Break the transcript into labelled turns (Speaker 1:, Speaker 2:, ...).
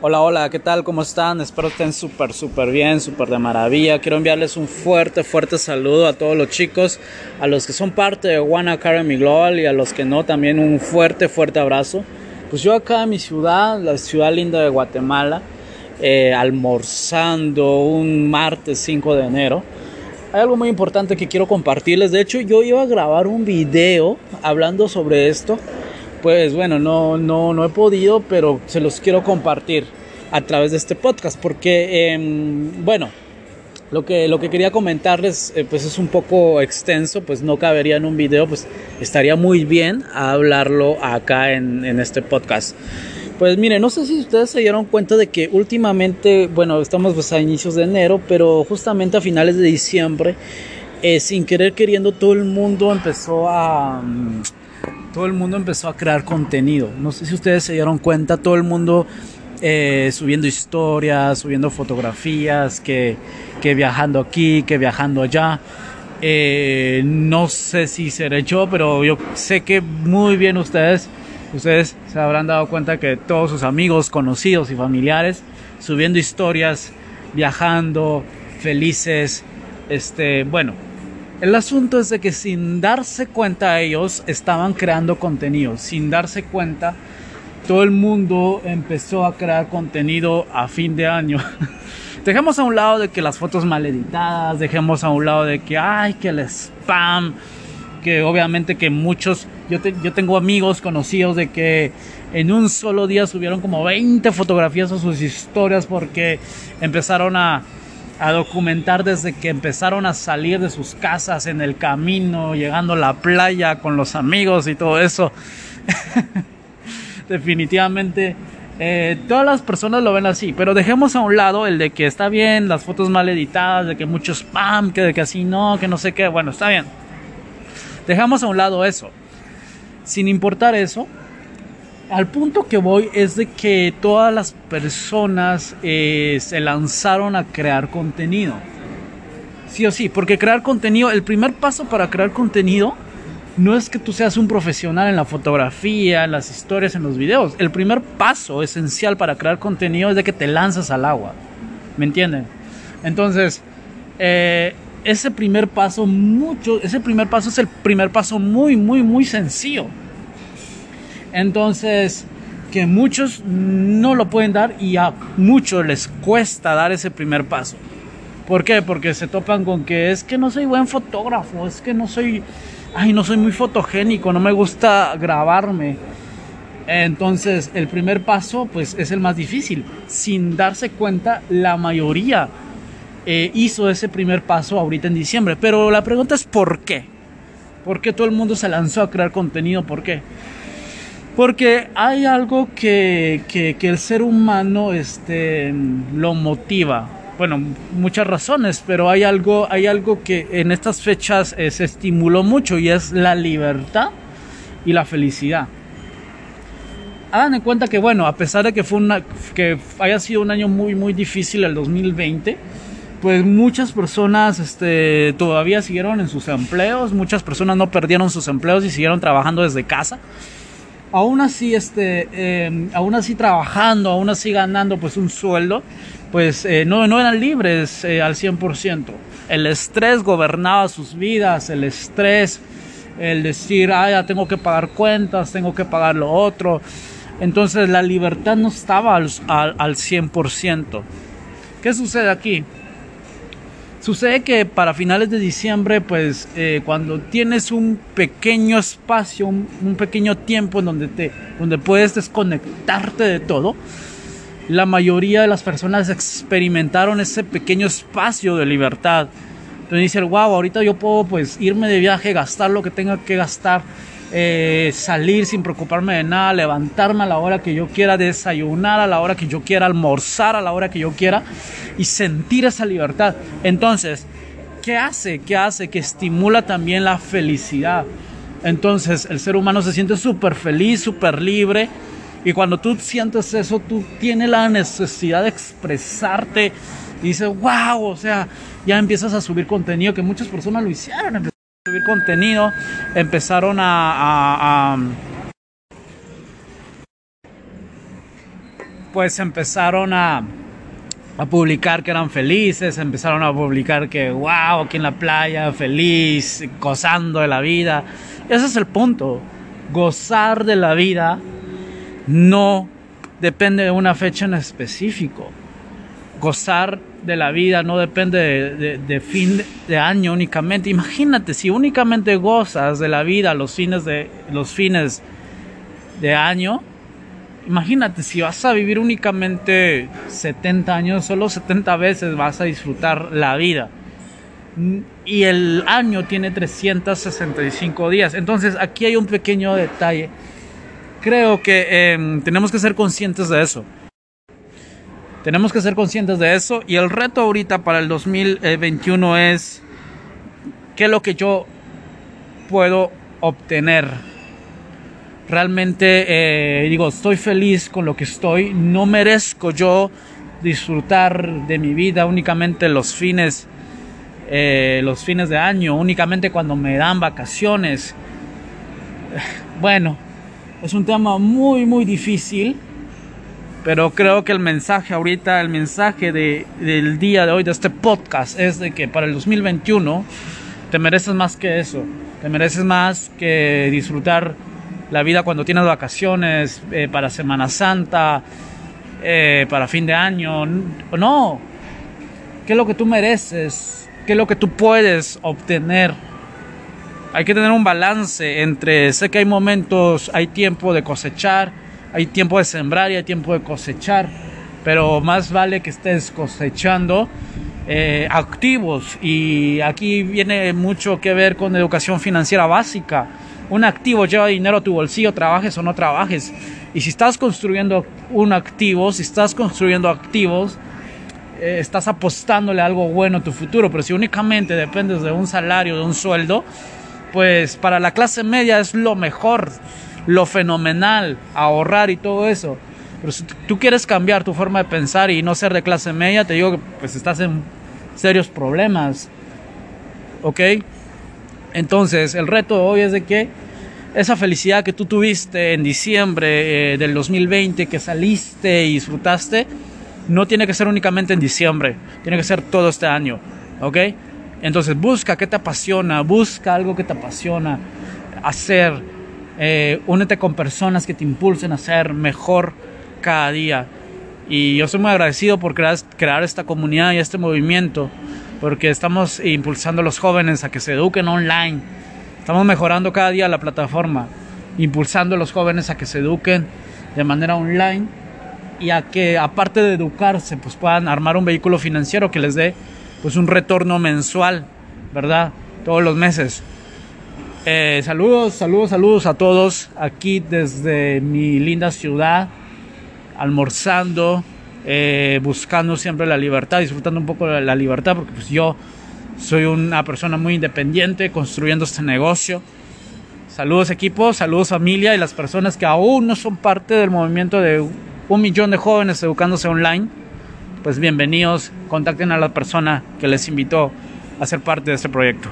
Speaker 1: Hola, hola, ¿qué tal? ¿Cómo están? Espero estén súper, súper bien, súper de maravilla. Quiero enviarles un fuerte, fuerte saludo a todos los chicos, a los que son parte de One Academy Global y a los que no, también un fuerte, fuerte abrazo. Pues yo acá en mi ciudad, la ciudad linda de Guatemala, eh, almorzando un martes 5 de enero. Hay algo muy importante que quiero compartirles. De hecho, yo iba a grabar un video hablando sobre esto pues bueno, no, no, no he podido, pero se los quiero compartir a través de este podcast, porque, em, bueno, lo que, lo que quería comentarles eh, pues es un poco extenso, pues no cabería en un video, pues estaría muy bien hablarlo acá en, en este podcast. Pues mire, no sé si ustedes se dieron cuenta de que últimamente, bueno, estamos pues a inicios de enero, pero justamente a finales de diciembre, eh, sin querer queriendo, todo el mundo empezó a... Mm, todo el mundo empezó a crear contenido. No sé si ustedes se dieron cuenta, todo el mundo eh, subiendo historias, subiendo fotografías, que, que, viajando aquí, que viajando allá. Eh, no sé si seré yo, pero yo sé que muy bien ustedes, ustedes se habrán dado cuenta que todos sus amigos, conocidos y familiares subiendo historias, viajando, felices, este, bueno, el asunto es de que sin darse cuenta ellos estaban creando contenido, sin darse cuenta todo el mundo empezó a crear contenido a fin de año. dejemos a un lado de que las fotos mal editadas, dejemos a un lado de que, ay, que el spam, que obviamente que muchos, yo, yo tengo amigos conocidos de que en un solo día subieron como 20 fotografías a sus historias porque empezaron a, a documentar desde que empezaron a salir de sus casas en el camino, llegando a la playa con los amigos y todo eso. Definitivamente eh, todas las personas lo ven así, pero dejemos a un lado el de que está bien, las fotos mal editadas, de que mucho spam, que de que así no, que no sé qué, bueno, está bien. Dejamos a un lado eso. Sin importar eso, al punto que voy es de que todas las personas eh, se lanzaron a crear contenido. Sí o sí, porque crear contenido, el primer paso para crear contenido no es que tú seas un profesional en la fotografía, en las historias, en los videos. El primer paso esencial para crear contenido es de que te lanzas al agua. ¿Me entienden? Entonces, eh, ese primer paso, mucho, ese primer paso es el primer paso muy, muy, muy sencillo entonces, que muchos no lo pueden dar y a muchos les cuesta dar ese primer paso. ¿Por qué? Porque se topan con que es que no soy buen fotógrafo, es que no soy, ay, no soy muy fotogénico, no me gusta grabarme. Entonces, el primer paso, pues, es el más difícil. Sin darse cuenta, la mayoría eh, hizo ese primer paso ahorita en diciembre. Pero la pregunta es ¿por qué? ¿Por qué todo el mundo se lanzó a crear contenido? ¿Por qué? Porque hay algo que, el ser humano este, lo motiva. Bueno, muchas razones, pero hay algo, hay algo que en estas fechas eh, se estimuló mucho y es la libertad y la felicidad. Hagan en cuenta que, bueno, a pesar de que, fue una, que haya sido un año muy, muy difícil el 2020, pues muchas personas este, todavía siguieron en sus empleos, muchas personas no perdieron sus empleos y siguieron trabajando desde casa aún así, este, em, aún así trabajando, aún así ganando pues un sueldo, pues eh, no, no eran libres eh, al 100%. El estrés gobernaba sus vidas, el estrés, el decir, ya tengo que pagar cuentas, tengo que pagar lo otro. Entonces la libertad no estaba al, al, al 100%. ¿Qué sucede aquí? Sucede que para finales de diciembre, pues eh, cuando tienes un pequeño espacio, un, pequeño tiempo en donde, te, donde puedes desconectarte de todo, la mayoría de las personas experimentaron ese pequeño espacio de libertad. Entonces dicen, wow, ahorita yo puedo pues irme de viaje, gastar lo que tenga que gastar, eh, salir sin preocuparme de nada, levantarme a la hora que yo quiera, desayunar a la hora que yo quiera, almorzar a la hora que yo quiera y sentir esa libertad. Entonces, ¿qué hace? ¿Qué hace? Que estimula también la felicidad. Entonces, el ser humano se siente súper feliz, súper libre. Y cuando tú sientes eso, tú tienes la necesidad de expresarte. Y dices, wow, o sea, ya empiezas a subir contenido que muchas personas lo hicieron. Subir contenido, empezaron a, a pues empezaron a, a publicar que eran felices, empezaron a publicar que, wow, aquí en la playa, feliz, gozando de la vida. Ese es el punto. Gozar de la vida no depende de una fecha en específico. Gozar de la vida no depende de, fin de año únicamente. Imagínate, si únicamente gozas de la vida los fines de, los fines de año, imagínate, si vas a vivir únicamente 70 años, solo 70 veces vas a disfrutar la vida. Y el año tiene 365 días. Entonces aquí hay un pequeño detalle. Creo que em, tenemos que ser conscientes de eso. Tenemos que ser conscientes de eso. Y el reto ahorita para el 2021 es qué es lo que yo puedo obtener realmente eh, digo, estoy feliz con lo que estoy, no merezco yo disfrutar de mi vida únicamente los fines, eh, los fines de año, únicamente cuando me dan vacaciones. Bueno, es un tema muy, muy difícil, pero creo que el mensaje ahorita, el mensaje de, del día de hoy, de este podcast, es de que para el 2021 te mereces más que eso, te mereces más que disfrutar la vida cuando tienes vacaciones, eh, para Semana Santa, eh, para fin de año. No, ¿qué es lo que tú mereces? ¿Qué es lo que tú puedes obtener? Hay que tener un balance entre, sé que hay momentos, hay tiempo de cosechar, hay tiempo de sembrar y hay tiempo de cosechar, pero más vale que estés cosechando eh, activos y aquí viene mucho que ver con educación financiera básica un activo lleva dinero a tu bolsillo, trabajes o no trabajes. Y si estás construyendo un activo, si estás construyendo activos, eh, estás apostándole algo bueno a tu futuro. Pero si únicamente dependes de un salario, de un sueldo, pues para la clase media es lo mejor, lo fenomenal, ahorrar y todo eso. Pero si tú quieres cambiar tu forma de pensar y no ser de clase media, te digo que pues estás en serios problemas. ¿Ok? Entonces, el reto hoy es de que esa felicidad que tú tuviste en diciembre eh, del 2020, que saliste y disfrutaste, no tiene que ser únicamente en diciembre, tiene que ser todo este año, ¿ok? Entonces busca qué te apasiona, busca algo que te apasiona hacer, eh, únete con personas que te impulsen a ser mejor cada día. Y yo soy muy agradecido por crear, crear esta comunidad y este movimiento porque estamos impulsando a los jóvenes a que se eduquen online. Estamos mejorando cada día la plataforma, impulsando a los jóvenes a que se eduquen de manera online y a que aparte de educarse, pues puedan armar un vehículo financiero que les dé pues un retorno mensual, ¿verdad? Todos los meses. Eh, saludos, saludos, saludos a todos aquí desde mi linda ciudad, almorzando, eh, buscando siempre la libertad, disfrutando un poco de la libertad, porque pues yo soy una persona muy independiente construyendo este negocio. Saludos equipo, saludos familia y las personas que aún no son parte del movimiento de un millón de jóvenes educándose online. Pues bienvenidos, contacten a la persona que les invitó a ser parte de este proyecto.